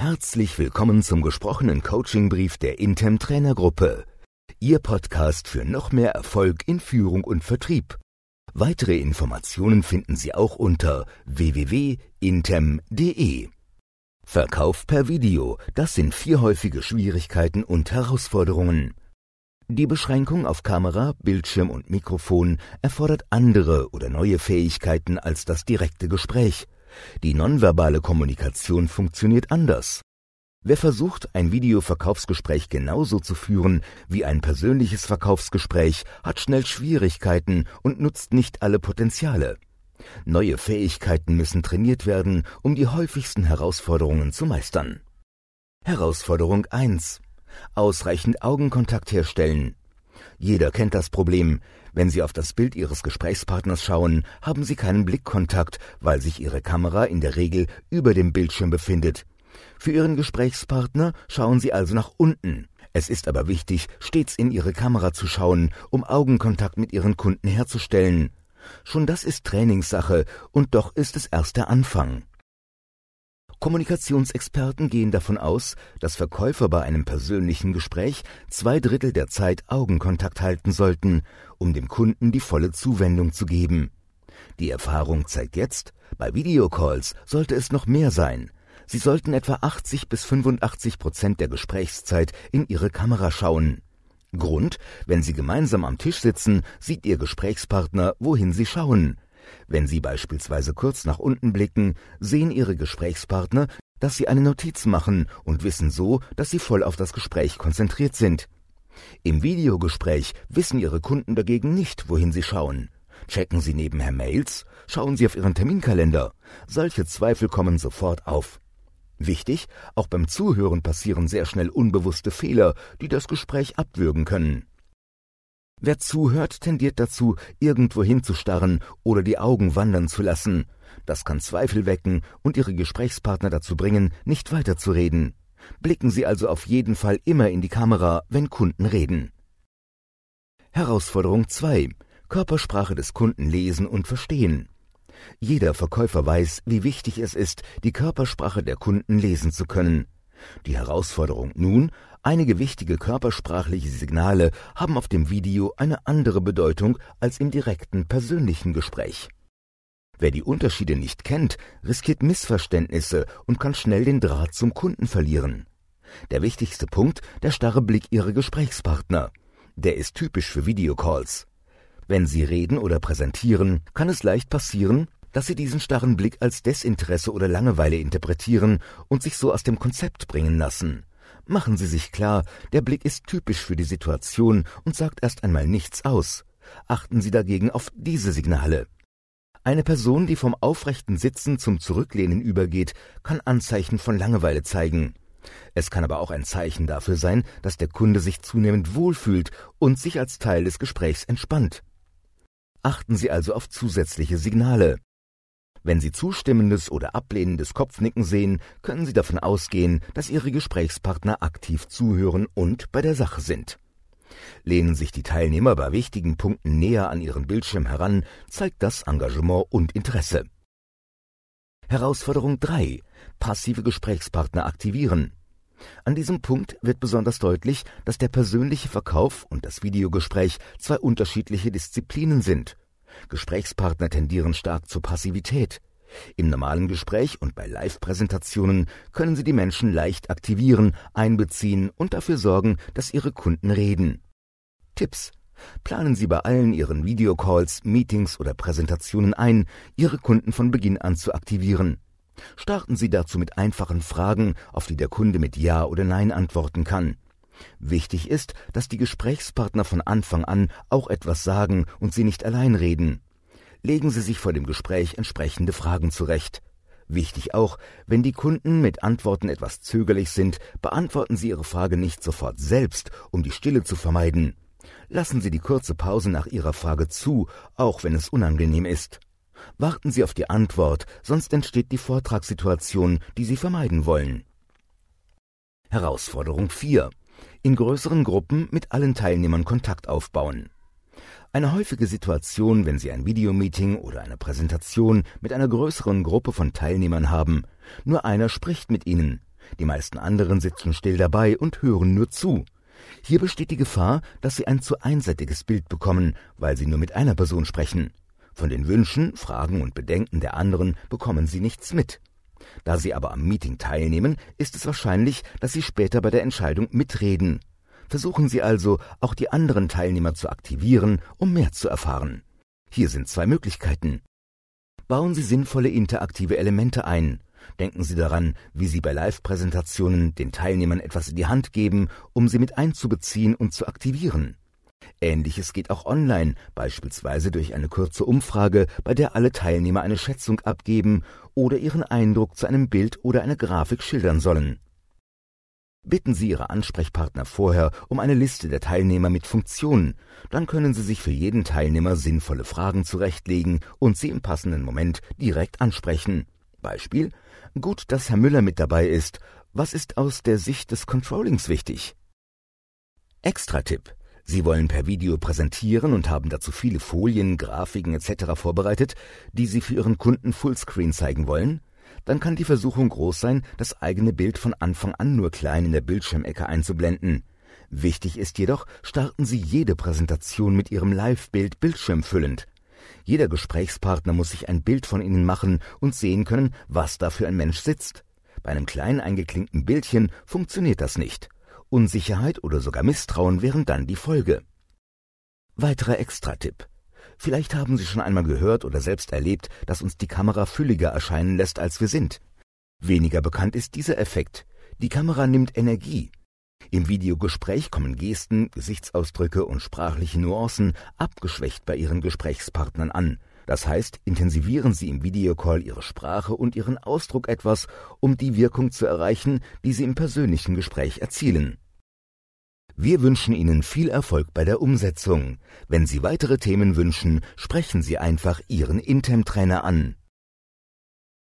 Herzlich willkommen zum gesprochenen Coachingbrief der Intem Trainergruppe. Ihr Podcast für noch mehr Erfolg in Führung und Vertrieb. Weitere Informationen finden Sie auch unter www.intem.de. Verkauf per Video, das sind vier häufige Schwierigkeiten und Herausforderungen. Die Beschränkung auf Kamera, Bildschirm und Mikrofon erfordert andere oder neue Fähigkeiten als das direkte Gespräch. Die nonverbale Kommunikation funktioniert anders. Wer versucht, ein Videoverkaufsgespräch genauso zu führen wie ein persönliches Verkaufsgespräch, hat schnell Schwierigkeiten und nutzt nicht alle Potenziale. Neue Fähigkeiten müssen trainiert werden, um die häufigsten Herausforderungen zu meistern. Herausforderung 1. Ausreichend Augenkontakt herstellen. Jeder kennt das Problem. Wenn Sie auf das Bild Ihres Gesprächspartners schauen, haben Sie keinen Blickkontakt, weil sich Ihre Kamera in der Regel über dem Bildschirm befindet. Für Ihren Gesprächspartner schauen Sie also nach unten. Es ist aber wichtig, stets in Ihre Kamera zu schauen, um Augenkontakt mit Ihren Kunden herzustellen. Schon das ist Trainingssache, und doch ist es erst der Anfang. Kommunikationsexperten gehen davon aus, dass Verkäufer bei einem persönlichen Gespräch zwei Drittel der Zeit Augenkontakt halten sollten, um dem Kunden die volle Zuwendung zu geben. Die Erfahrung zeigt jetzt, bei Videocalls sollte es noch mehr sein. Sie sollten etwa 80 bis 85 Prozent der Gesprächszeit in Ihre Kamera schauen. Grund, wenn Sie gemeinsam am Tisch sitzen, sieht Ihr Gesprächspartner, wohin Sie schauen. Wenn Sie beispielsweise kurz nach unten blicken, sehen Ihre Gesprächspartner, dass Sie eine Notiz machen und wissen so, dass Sie voll auf das Gespräch konzentriert sind. Im Videogespräch wissen Ihre Kunden dagegen nicht, wohin sie schauen. Checken Sie nebenher Mails? Schauen Sie auf Ihren Terminkalender? Solche Zweifel kommen sofort auf. Wichtig, auch beim Zuhören passieren sehr schnell unbewusste Fehler, die das Gespräch abwürgen können. Wer zuhört, tendiert dazu, irgendwo hinzustarren oder die Augen wandern zu lassen. Das kann Zweifel wecken und Ihre Gesprächspartner dazu bringen, nicht weiterzureden. Blicken Sie also auf jeden Fall immer in die Kamera, wenn Kunden reden. Herausforderung 2. Körpersprache des Kunden lesen und verstehen. Jeder Verkäufer weiß, wie wichtig es ist, die Körpersprache der Kunden lesen zu können. Die Herausforderung nun, einige wichtige körpersprachliche Signale haben auf dem Video eine andere Bedeutung als im direkten persönlichen Gespräch. Wer die Unterschiede nicht kennt, riskiert Missverständnisse und kann schnell den Draht zum Kunden verlieren. Der wichtigste Punkt, der starre Blick Ihrer Gesprächspartner. Der ist typisch für Videocalls. Wenn Sie reden oder präsentieren, kann es leicht passieren, dass Sie diesen starren Blick als Desinteresse oder Langeweile interpretieren und sich so aus dem Konzept bringen lassen. Machen Sie sich klar, der Blick ist typisch für die Situation und sagt erst einmal nichts aus. Achten Sie dagegen auf diese Signale. Eine Person, die vom aufrechten Sitzen zum Zurücklehnen übergeht, kann Anzeichen von Langeweile zeigen. Es kann aber auch ein Zeichen dafür sein, dass der Kunde sich zunehmend wohlfühlt und sich als Teil des Gesprächs entspannt. Achten Sie also auf zusätzliche Signale. Wenn Sie zustimmendes oder ablehnendes Kopfnicken sehen, können Sie davon ausgehen, dass Ihre Gesprächspartner aktiv zuhören und bei der Sache sind. Lehnen sich die Teilnehmer bei wichtigen Punkten näher an ihren Bildschirm heran, zeigt das Engagement und Interesse. Herausforderung 3. Passive Gesprächspartner aktivieren. An diesem Punkt wird besonders deutlich, dass der persönliche Verkauf und das Videogespräch zwei unterschiedliche Disziplinen sind. Gesprächspartner tendieren stark zur Passivität. Im normalen Gespräch und bei Live-Präsentationen können Sie die Menschen leicht aktivieren, einbeziehen und dafür sorgen, dass Ihre Kunden reden. Tipps Planen Sie bei allen Ihren Videocalls, Meetings oder Präsentationen ein, Ihre Kunden von Beginn an zu aktivieren. Starten Sie dazu mit einfachen Fragen, auf die der Kunde mit Ja oder Nein antworten kann. Wichtig ist, dass die Gesprächspartner von Anfang an auch etwas sagen und Sie nicht allein reden. Legen Sie sich vor dem Gespräch entsprechende Fragen zurecht. Wichtig auch, wenn die Kunden mit Antworten etwas zögerlich sind, beantworten Sie Ihre Frage nicht sofort selbst, um die Stille zu vermeiden. Lassen Sie die kurze Pause nach Ihrer Frage zu, auch wenn es unangenehm ist. Warten Sie auf die Antwort, sonst entsteht die Vortragssituation, die Sie vermeiden wollen. Herausforderung 4. In größeren Gruppen mit allen Teilnehmern Kontakt aufbauen. Eine häufige Situation, wenn Sie ein Videomeeting oder eine Präsentation mit einer größeren Gruppe von Teilnehmern haben. Nur einer spricht mit Ihnen. Die meisten anderen sitzen still dabei und hören nur zu. Hier besteht die Gefahr, dass Sie ein zu einseitiges Bild bekommen, weil Sie nur mit einer Person sprechen. Von den Wünschen, Fragen und Bedenken der anderen bekommen Sie nichts mit. Da Sie aber am Meeting teilnehmen, ist es wahrscheinlich, dass Sie später bei der Entscheidung mitreden. Versuchen Sie also, auch die anderen Teilnehmer zu aktivieren, um mehr zu erfahren. Hier sind zwei Möglichkeiten. Bauen Sie sinnvolle interaktive Elemente ein. Denken Sie daran, wie Sie bei Live-Präsentationen den Teilnehmern etwas in die Hand geben, um sie mit einzubeziehen und zu aktivieren. Ähnliches geht auch online, beispielsweise durch eine kurze Umfrage, bei der alle Teilnehmer eine Schätzung abgeben oder ihren Eindruck zu einem Bild oder einer Grafik schildern sollen. Bitten Sie Ihre Ansprechpartner vorher um eine Liste der Teilnehmer mit Funktionen, dann können Sie sich für jeden Teilnehmer sinnvolle Fragen zurechtlegen und sie im passenden Moment direkt ansprechen. Beispiel Gut, dass Herr Müller mit dabei ist. Was ist aus der Sicht des Controllings wichtig? Extra-Tipp. Sie wollen per Video präsentieren und haben dazu viele Folien, Grafiken etc. vorbereitet, die Sie für Ihren Kunden Fullscreen zeigen wollen? Dann kann die Versuchung groß sein, das eigene Bild von Anfang an nur klein in der Bildschirmecke einzublenden. Wichtig ist jedoch, starten Sie jede Präsentation mit Ihrem Live-Bild bildschirmfüllend. Jeder Gesprächspartner muss sich ein Bild von Ihnen machen und sehen können, was da für ein Mensch sitzt. Bei einem kleinen eingeklingten Bildchen funktioniert das nicht. Unsicherheit oder sogar Misstrauen wären dann die Folge. Weiterer Extra-Tipp. Vielleicht haben Sie schon einmal gehört oder selbst erlebt, dass uns die Kamera fülliger erscheinen lässt, als wir sind. Weniger bekannt ist dieser Effekt. Die Kamera nimmt Energie. Im Videogespräch kommen Gesten, Gesichtsausdrücke und sprachliche Nuancen abgeschwächt bei Ihren Gesprächspartnern an. Das heißt, intensivieren Sie im Videocall Ihre Sprache und Ihren Ausdruck etwas, um die Wirkung zu erreichen, die Sie im persönlichen Gespräch erzielen. Wir wünschen Ihnen viel Erfolg bei der Umsetzung. Wenn Sie weitere Themen wünschen, sprechen Sie einfach Ihren Intem-Trainer an.